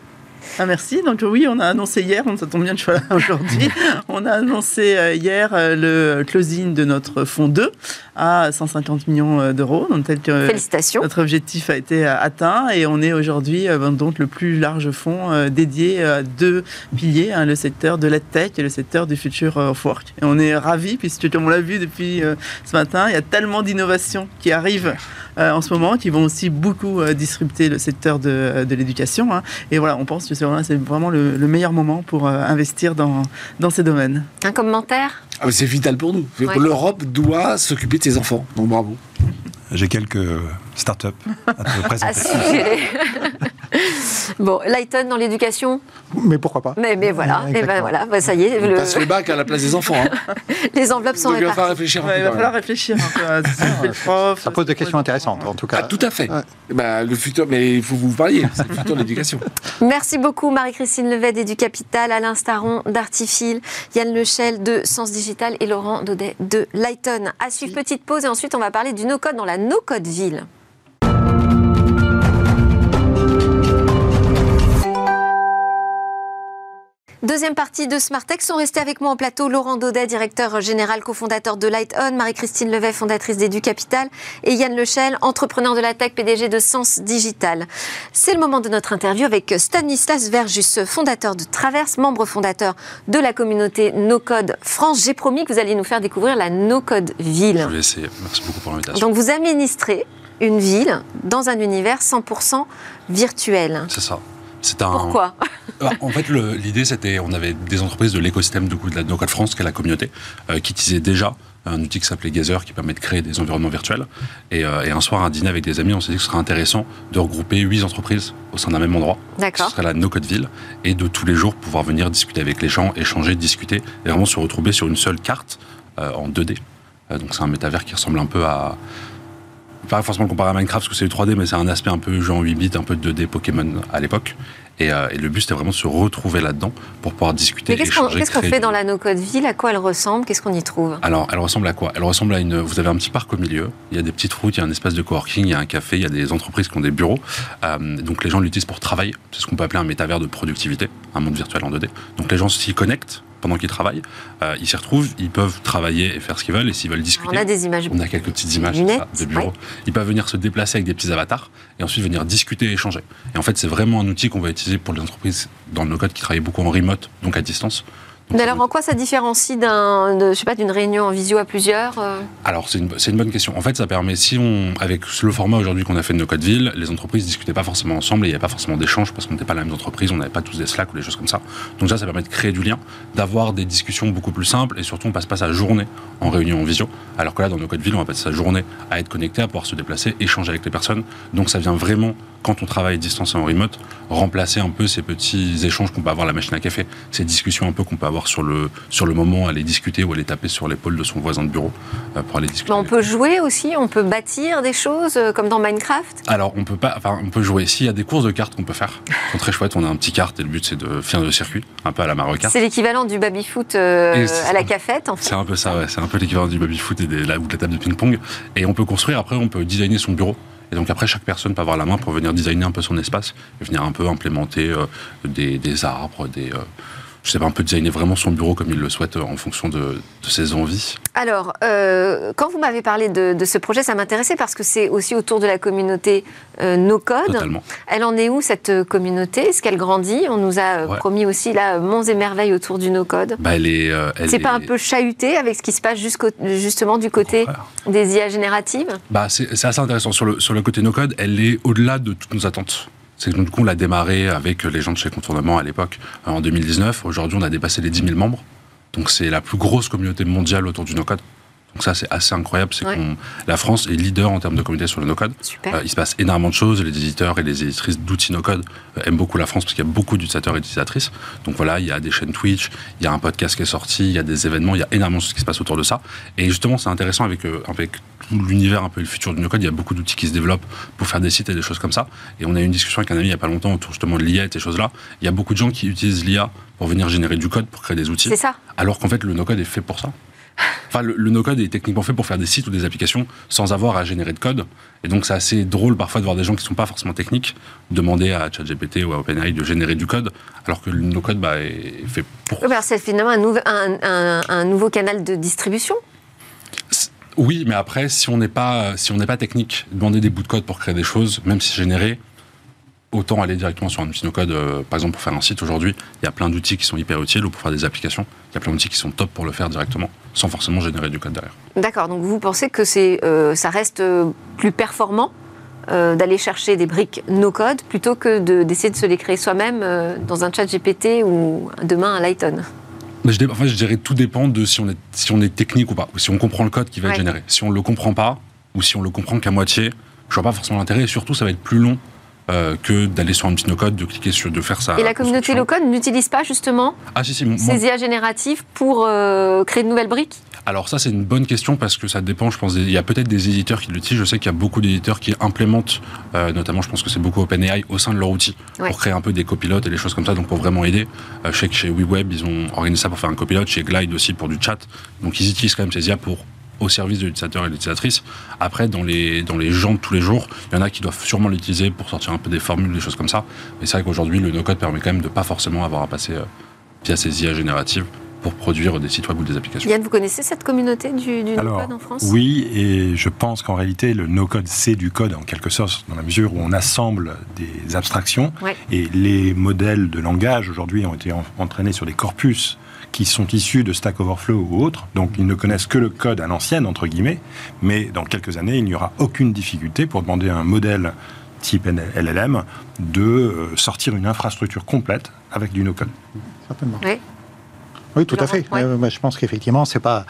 Ah, merci. Donc oui, on a annoncé hier, ça tombe bien là aujourd'hui, on a annoncé euh, hier euh, le closing de notre fonds 2 à 150 millions euh, d'euros. Donc tel que Félicitations. Notre objectif a été atteint et on est aujourd'hui donc le plus large fonds dédié à deux piliers, hein, le secteur de l'EdTech et le secteur du future of work. Et on est ravis puisque comme on l'a vu depuis ce matin, il y a tellement d'innovations qui arrivent euh, en ce moment, qui vont aussi beaucoup euh, disrupter le secteur de, euh, de l'éducation. Hein. Et voilà, on pense que c'est vraiment le, meilleur moment pour investir dans, dans ces domaines. Un commentaire? Ah, C'est vital pour nous. L'Europe doit s'occuper de ses enfants. Donc bravo. J'ai quelques startups à te présenter. bon, Lighton dans l'éducation? Mais pourquoi pas Mais, mais voilà, et ben voilà bah, ça y est. On le... passe le bac à la place des enfants. Hein. Les enveloppes sont Donc, Il va falloir réfléchir un peu. il va falloir réfléchir un peu. ça pose des questions intéressantes, en tout cas. Ah, tout à fait. Bah, le futur, mais il faut vous parliez, c'est le futur de l'éducation. Merci beaucoup Marie-Christine Levet d'Edu Capital, Alain Staron d'Artifil, Yann Lechel de Sens Digital et Laurent Daudet de Lighton. À suivre, petite pause et ensuite on va parler du no-code dans la no-code ville. Deuxième partie de Smartech sont restés avec moi en plateau Laurent Daudet, directeur général, cofondateur de Light On, Marie-Christine Levet, fondatrice d'Edu Capital, et Yann Lechel, entrepreneur de la tech, PDG de Sens Digital. C'est le moment de notre interview avec Stanislas Verjus, fondateur de Traverse, membre fondateur de la communauté No Code France. J'ai promis que vous alliez nous faire découvrir la No Code Ville. Je vais essayer. Merci beaucoup pour l'invitation. Donc vous administrez une ville dans un univers 100% virtuel. C'est ça. Pourquoi? ah, En fait, l'idée, c'était, on avait des entreprises de l'écosystème de, de la NoCode France, qui est la communauté, euh, qui utilisaient déjà un outil qui s'appelait Gazer, qui permet de créer des environnements virtuels. Euh, et, un soir, un dîner avec des amis, on s'est dit que ce serait intéressant de regrouper huit entreprises au sein d'un même endroit. D'accord. Ce serait la NoCode Ville. Et de tous les jours pouvoir venir discuter avec les gens, échanger, discuter, et vraiment se retrouver sur une seule carte euh, en 2D. donc c'est un métavers qui ressemble un peu à pas forcément comparer à Minecraft parce que c'est du 3D, mais c'est un aspect un peu jeu en 8 bits, un peu 2D Pokémon à l'époque. Euh, et, le but, c'était vraiment de se retrouver là-dedans pour pouvoir discuter. Mais qu'est-ce qu'on fait dans la no-code ville? À quoi elle ressemble? Qu'est-ce qu'on y trouve? Alors, elle ressemble à quoi? Elle ressemble à une. Vous avez un petit parc au milieu. Il y a des petites routes, il y a un espace de coworking, il y a un café, il y a des entreprises qui ont des bureaux. Euh, donc, les gens l'utilisent pour travailler. C'est ce qu'on peut appeler un métavers de productivité, un monde virtuel en 2D. Donc, les gens s'y connectent pendant qu'ils travaillent. Euh, ils s'y retrouvent, ils peuvent travailler et faire ce qu'ils veulent, et s'ils veulent discuter. On a des images. On a quelques petites images de bureau. Ils peuvent venir se déplacer avec des petits avatars et ensuite venir discuter et échanger. Et en fait, c'est vraiment un outil qu'on va utiliser pour les entreprises dans nos codes qui travaillent beaucoup en remote, donc à distance, mais alors, en quoi ça différencie d'une réunion en visio à plusieurs euh Alors, c'est une, une, bonne question. En fait, ça permet, si on, avec le format aujourd'hui qu'on a fait de nos codes villes, les entreprises discutaient pas forcément ensemble et il n'y avait pas forcément d'échange parce qu'on n'était pas la même entreprise, on n'avait pas tous des Slack ou des choses comme ça. Donc ça, ça permet de créer du lien, d'avoir des discussions beaucoup plus simples et surtout, on passe pas sa journée en réunion en visio. Alors que là, dans nos codes villes, on va passer sa journée à être connecté, à pouvoir se déplacer, échanger avec les personnes. Donc ça vient vraiment quand on travaille distancé en remote, remplacer un peu ces petits échanges qu'on peut avoir à la machine à café, ces discussions un peu qu'on peut avoir sur le, sur le moment, aller discuter ou aller taper sur l'épaule de son voisin de bureau euh, pour aller discuter. on peut jouer aussi, on peut bâtir des choses euh, comme dans Minecraft? Alors on peut pas, enfin on peut jouer. S'il y a des courses de cartes qu'on peut faire, sont très chouettes, on a un petit kart et le but c'est de finir le circuit, un peu à la Mario C'est l'équivalent du baby-foot euh, à la cafette en fait. C'est un peu ça, ouais. C'est un peu l'équivalent du baby-foot et de la, ou de la table de ping-pong. Et on peut construire, après on peut designer son bureau. Et donc après, chaque personne peut avoir la main pour venir designer un peu son espace, et venir un peu implémenter euh, des, arbres, des, euh, je sais pas, un peu designer vraiment son bureau comme il le souhaite euh, en fonction de, ses envies. Alors, euh, quand vous m'avez parlé de, ce projet, ça m'intéressait parce que c'est aussi autour de la communauté euh, No Code. Totalement. Elle en est où cette communauté? Est-ce qu'elle grandit? On nous a promis aussi là monts et merveilles autour du No Code. Bah, elle est. c'est pas un peu chahuté avec ce qui se passe justement du côté des IA génératives? Bah, c'est, assez intéressant. Sur le, sur le côté No Code, elle est au-delà de toutes nos attentes. C'est que du coup, on l'a démarré avec les gens de chez Contournement à l'époque, euh, en 2019. Aujourd'hui, on a dépassé les 10 000 membres. Donc, c'est la plus grosse communauté mondiale autour du no-code. Donc ça, c'est assez incroyable. C'est que la France est leader en termes de communauté sur le no-code. Euh, il se passe énormément de choses. Les éditeurs et les éditrices d'outils no-code euh, aiment beaucoup la France parce qu'il y a beaucoup d'utilisateurs et d'utilisatrices. Donc voilà, il y a des chaînes Twitch, il y a un podcast qui est sorti, il y a des événements, il y a énormément de choses qui se passent autour de ça. Et justement, c'est intéressant avec, avec l'univers un peu le futur du no-code, il y a beaucoup d'outils qui se développent pour faire des sites et des choses comme ça. Et on a eu une discussion avec un ami il n'y a pas longtemps autour justement de l'IA et ces choses-là. Il y a beaucoup de gens qui utilisent l'IA pour venir générer du code, pour créer des outils. C'est ça. Alors qu'en fait, le no-code est fait pour ça. Enfin, le, no-code est techniquement fait pour faire des sites ou des applications sans avoir à générer de code. Et donc, c'est assez drôle parfois de voir des gens qui ne sont pas forcément techniques demander à ChatGPT ou à OpenAI de générer du code, alors que le no-code bah, est fait pour. c'est finalement un, un nouveau canal de distribution oui, mais après, si on n'est pas, si on n'est pas technique, demander des bouts de code pour créer des choses, même si généré, autant aller directement sur un outil no-code. Euh, par exemple, pour faire un site aujourd'hui, il y a plein d'outils qui sont hyper utiles ou pour faire des applications. Il y a plein d'outils qui sont top pour le faire directement, sans forcément générer du code derrière. D'accord. Donc vous pensez que c'est, euh, ça reste euh, plus performant d'aller chercher des briques no-code plutôt que d'essayer de, se les créer soi-même dans un chat GPT ou demain un Lighton? Je, en fait, je dirais tout dépend de si on, est, si on est technique ou pas, si on comprend le code qui va être généré. Si on ne le comprend pas, ou si on le comprend qu'à moitié, je vois pas forcément l'intérêt, et surtout ça va être plus long euh, que d'aller sur un petit no-code, de cliquer sur, de faire ça. Et la communauté no-code n'utilise pas justement ah, si, si, ces IA génératives pour euh, créer de nouvelles briques? Alors ça c'est une bonne question parce que ça dépend, je pense, il y a peut-être des éditeurs qui l'utilisent, je sais qu'il y a beaucoup d'éditeurs qui implémentent, euh, notamment je pense que c'est beaucoup OpenAI au sein de leur outil, pour créer un peu des copilotes et des choses comme ça, donc pour vraiment aider. je sais que chez WeWeb ils ont organisé ça pour faire un copilote, chez Glide aussi pour du chat, donc ils utilisent quand même ces IA pour au service de l'utilisateur et de l'utilisatrice. Après, dans les, dans les gens de tous les jours, il y en a qui doivent sûrement l'utiliser pour sortir un peu des formules, des choses comme ça. Mais c'est vrai qu'aujourd'hui, le no-code permet quand même de pas forcément avoir à passer euh, via ces IA génératives pour produire des sites web ou des applications. Yann, vous connaissez cette communauté du, no-code en France? Oui, et je pense qu'en réalité, le no-code, c'est du code en quelque sorte, dans la mesure où on assemble des abstractions. Et les modèles de langage, aujourd'hui, ont été entraînés sur des corpus qui sont issus de Stack Overflow ou autres, donc ils ne connaissent que le code à l'ancienne, entre guillemets, mais dans quelques années, il n'y aura aucune difficulté pour demander à un modèle type LLM de euh, sortir une infrastructure complète avec du no-code. Certainement. Oui. Oui, tout à fait. Euh, je pense qu'effectivement, c'est pas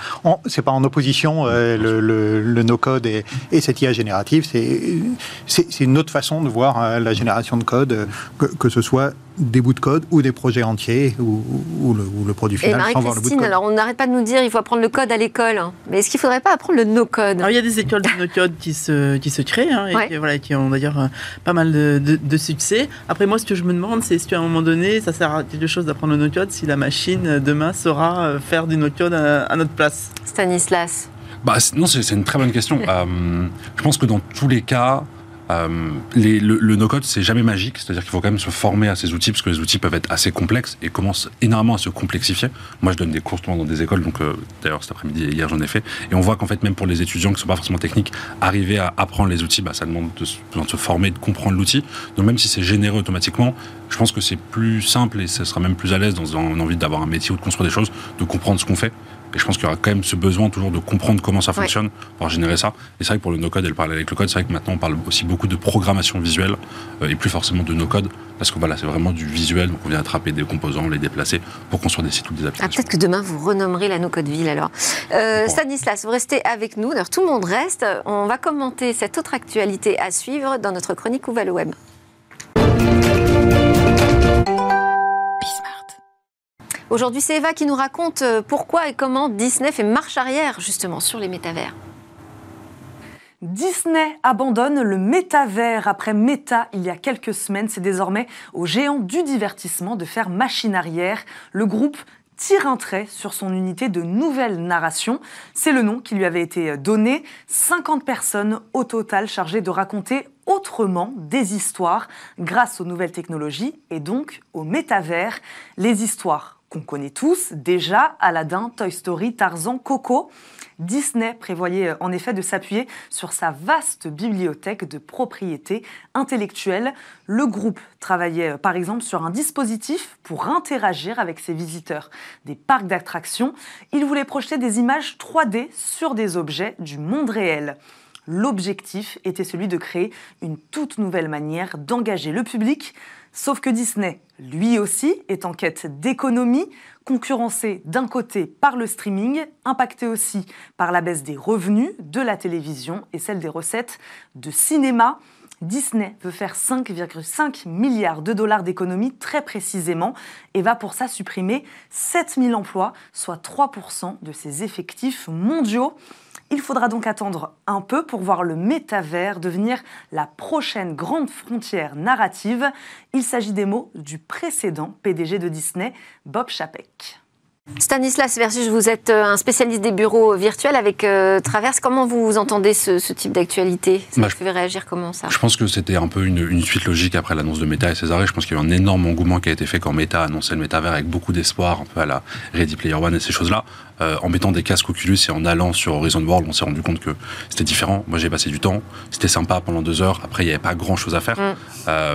c'est pas en opposition euh, le, no-code et, cette IA générative. C'est une autre façon de voir la génération de code, que, que, ce soit des bouts de code ou des projets entiers ou, le, produit final. Et Marie-Christine, alors on n'arrête pas de nous dire il faut apprendre le code à l'école, hein. mais est-ce qu'il ne faudrait pas apprendre le no-code? Il y a des écoles de no-code qui se, qui se créent hein, et qui, voilà, qui ont d'ailleurs euh, pas mal de, de, succès. Après moi, ce que je me demande, c'est si à un moment donné, ça sert à quelque chose d'apprendre le no-code si la machine euh, demain saura euh, faire du no-code à, notre place? Stanislas bah, Non, c'est une très bonne question. je pense que dans tous les cas, Euh, le, le no-code, c'est jamais magique, c'est-à-dire qu'il faut quand même se former à ces outils, parce que les outils peuvent être assez complexes et commencent énormément à se complexifier. Moi, je donne des cours dans des écoles, donc euh, d'ailleurs cet après-midi et hier j'en ai fait, et on voit qu'en fait même pour les étudiants qui ne sont pas forcément techniques, arriver à apprendre les outils, bah, ça demande de, de se former, de comprendre l'outil. Donc même si c'est généreux automatiquement, je pense que c'est plus simple et ça sera même plus à l'aise dans une envie d'avoir un métier ou de construire des choses, de comprendre ce qu'on fait et je pense qu'il y aura quand même ce besoin toujours de comprendre comment ça fonctionne pour générer ça. Et c'est vrai que pour le no-code, elle parle avec le code. C'est vrai que maintenant, on parle aussi beaucoup de programmation visuelle euh, et plus forcément de no-code. Parce que voilà, c'est vraiment du visuel. Donc on vient attraper des composants, les déplacer pour construire des sites ou des ah, applications. Peut-être que demain, vous renommerez la no-code ville alors. Euh, Stanislas, vous restez avec nous. D'ailleurs, tout le monde reste. On va commenter cette autre actualité à suivre dans notre chronique Où va le web Aujourd'hui, c'est Eva qui nous raconte euh, pourquoi et comment Disney fait marche arrière justement sur les métavers. Disney abandonne le métavers après Meta il y a quelques semaines. C'est désormais aux géants du divertissement de faire machine arrière. Le groupe tire un trait sur son unité de nouvelle narration. C'est le nom qui lui avait été donné. 50 personnes au total chargées de raconter autrement des histoires grâce aux nouvelles technologies et donc au métavers. Les histoires qu'on connaît tous déjà, Aladdin, Toy Story, Tarzan, Coco. Disney prévoyait euh, en effet de s'appuyer sur sa vaste bibliothèque de propriétés intellectuelles. Le groupe travaillait euh, par exemple sur un dispositif pour interagir avec ses visiteurs des parcs d'attractions. Il voulait projeter des images 3D sur des objets du monde réel. L'objectif était celui de créer une toute nouvelle manière d'engager le public Sauf que Disney, lui aussi, est en quête d'économie, concurrencé d'un côté par le streaming, impacté aussi par la baisse des revenus de la télévision et celle des recettes de cinéma. Disney veut faire 5,5 milliards de dollars d'économie très précisément et va pour ça supprimer 7000 emplois, soit 3% de ses effectifs mondiaux. Il faudra donc attendre un peu pour voir le métavers devenir la prochaine grande frontière narrative. Il s'agit des mots du précédent PDG de Disney, Bob Chapek. Stanislas Versus, vous êtes euh, un spécialiste des bureaux virtuels avec euh, Traverse. Comment vous entendez ce, type d'actualité? Ça bah, fait réagir comment ça? Je pense que c'était un peu une, suite logique après l'annonce de Meta et César. Je pense qu'il y a eu un énorme engouement qui a été fait quand Meta a annoncé le métavers avec beaucoup d'espoir, un peu à la Ready Player One et ces choses-là. Euh, en mettant des casques Oculus et en allant sur Horizon World, on s'est rendu compte que c'était différent. Moi, j'ai passé du temps. C'était sympa pendant deux heures. Après, il n'y avait pas grand-chose à faire. Mm.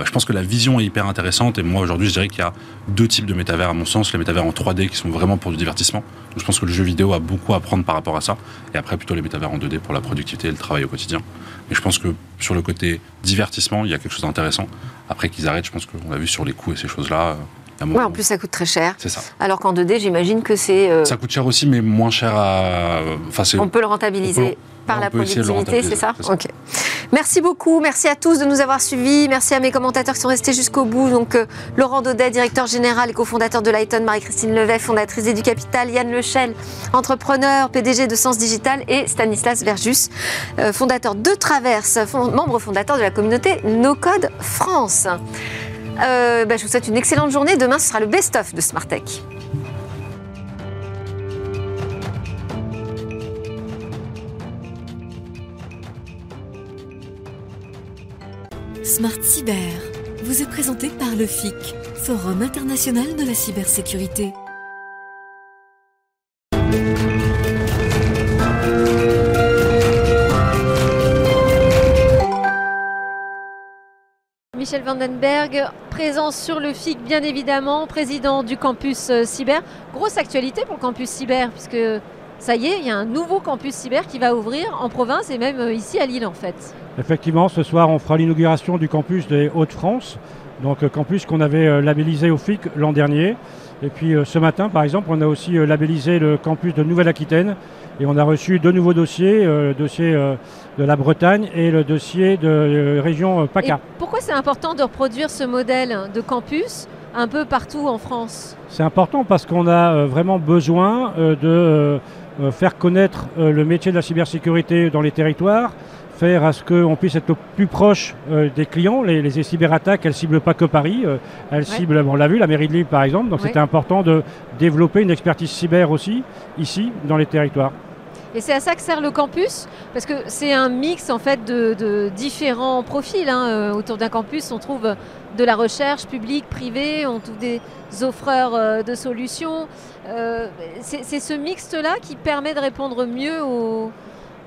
je pense que la vision est hyper intéressante. Et moi, aujourd'hui, je dirais qu'il y a deux types de métavers, à mon sens. Les métavers en 3D qui sont vraiment pour du divertissement. je pense que le jeu vidéo a beaucoup à prendre par rapport à ça. Et après, plutôt les métavers en 2D pour la productivité et le travail au quotidien. Mais je pense que sur le côté divertissement, il y a quelque chose d'intéressant. Après qu'ils arrêtent, je pense qu'on l'a vu sur les coûts et ces choses-là. Oui, en plus ça coûte très cher. C'est ça. Alors qu'en 2D, j'imagine que c'est. Euh, ça coûte cher aussi, mais moins cher à. Enfin, on peut le rentabiliser par la productivité, c'est ça, Ok. Merci beaucoup, merci à tous de nous avoir suivis, merci à mes commentateurs qui sont restés jusqu'au bout. Donc euh, Laurent Daudet, directeur général et cofondateur de Lighton, Marie-Christine Levet, fondatrice du Capital, Yann Lechel, entrepreneur, PDG de Sens Digital et Stanislas Verjus, euh, fondateur de Traverse, membre fondateur de la communauté No Code France. Euh, bah, je vous souhaite une excellente journée. Demain, ce sera le best-of de Smartech. Smart Cyber vous est présenté par le FIC, Forum international de la cybersécurité. Michel Vandenberg, présent sur le FIC bien évidemment, président du campus euh, cyber. Grosse actualité pour le campus cyber, puisque ça y est, il y a un nouveau campus cyber qui va ouvrir en province et même euh, ici à Lille en fait. Effectivement, ce soir on fera l'inauguration du campus des Hauts-de-France, donc euh, campus qu'on avait labellisé au FIC l'an dernier. Et puis ce matin par exemple, on a aussi labellisé le campus de Nouvelle-Aquitaine et on a reçu deux nouveaux dossiers, le dossier de la Bretagne et le dossier de euh, région PACA. pourquoi c'est important de reproduire ce modèle de campus un peu partout en France? C'est important parce qu'on a euh, vraiment besoin euh, faire connaître le métier de la cybersécurité dans les territoires, faire à ce qu'on puisse être au plus proche des clients. Les, les cyberattaques, elles ne ciblent pas que Paris, elles ciblent, on l'a vu, la mairie de Lille par exemple, donc c'était important de développer une expertise cyber aussi, ici, dans les territoires. Et c'est à ça que sert le campus, parce que c'est un mix en fait de, différents profils. Hein. Euh, autour d'un campus, on trouve de la recherche publique, privée, on trouve des offreurs euh, de solutions. Euh, c'est ce mixte-là qui permet de répondre mieux aux,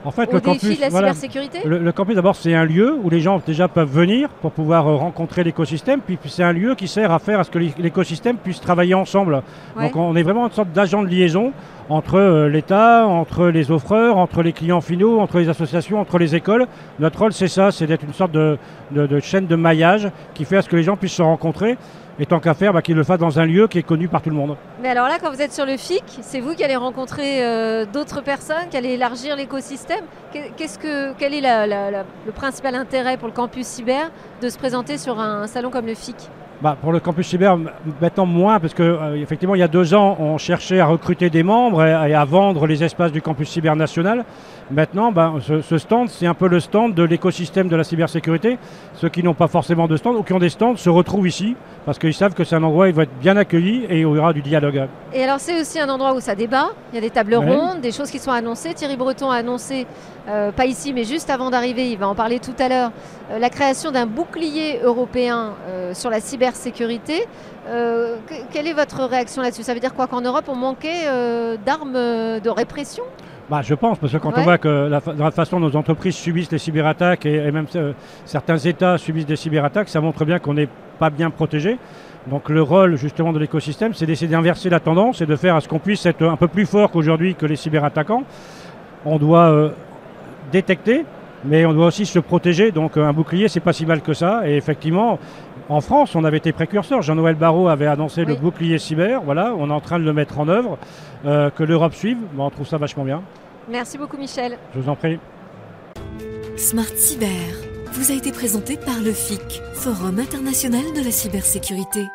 en fait, le campus, de la cybersécurité le, campus, d'abord, c'est un lieu où les gens déjà peuvent venir pour pouvoir euh, rencontrer l'écosystème. Puis, c'est un lieu qui sert à faire à ce que l'écosystème puisse travailler ensemble. Donc, on est vraiment une sorte d'agent de liaison entre euh, l'État, entre les offreurs, entre les clients finaux, entre les associations, entre les écoles. Notre rôle, c'est ça, c'est d'être une sorte de, de, chaîne de maillage qui fait à ce que les gens puissent se rencontrer et tant qu'à faire, bah, qu'il le fasse dans un lieu qui est connu par tout le monde. Mais alors là, quand vous êtes sur le FIC, c'est vous qui allez rencontrer euh, d'autres personnes, qui allez élargir l'écosystème. Qu'est-ce que, quel est le principal intérêt pour le campus cyber de se présenter sur un salon comme le FIC? Bah, pour le campus cyber, maintenant moins, parce que euh, effectivement, il y a deux ans, on cherchait à recruter des membres et, à vendre les espaces du campus cyber national. Maintenant, bah, ce, stand, c'est un peu le stand de l'écosystème de la cybersécurité. Ceux qui n'ont pas forcément de stand ou qui ont des stands se retrouvent ici parce qu'ils savent que c'est un endroit où ils vont être bien accueillis et où il y aura du dialogue. Et alors, c'est aussi un endroit où ça débat. Il y a des tables rondes, des choses qui sont annoncées. Thierry Breton a annoncé, euh, pas ici, mais juste avant d'arriver, il va en parler tout à l'heure, euh, la création d'un bouclier européen sur la cybersécurité. Euh, quelle est votre réaction là-dessus? Ça veut dire quoi Qu'en Europe, on manquait euh, d'armes de répression? Bah, je pense, parce que quand on voit que la, la, façon dont nos entreprises subissent les cyberattaques et, même euh, certains États subissent des cyberattaques, ça montre bien qu'on n'est pas bien protégé. Donc le rôle justement de l'écosystème, c'est d'essayer d'inverser la tendance et de faire à ce qu'on puisse être un peu plus fort qu'aujourd'hui que les cyberattaquants. On doit détecter, mais on doit aussi se protéger. Donc un bouclier, c'est pas si mal que ça. Et effectivement, en France, on avait été précurseur. Jean-Noël Barrot avait annoncé le bouclier cyber. Voilà, on est en train de le mettre en œuvre. Euh, que l'Europe suive, on trouve ça vachement bien. Merci beaucoup, Michel. Je vous en prie. Smart Cyber vous a été présenté par le FIC, Forum international de la cybersécurité.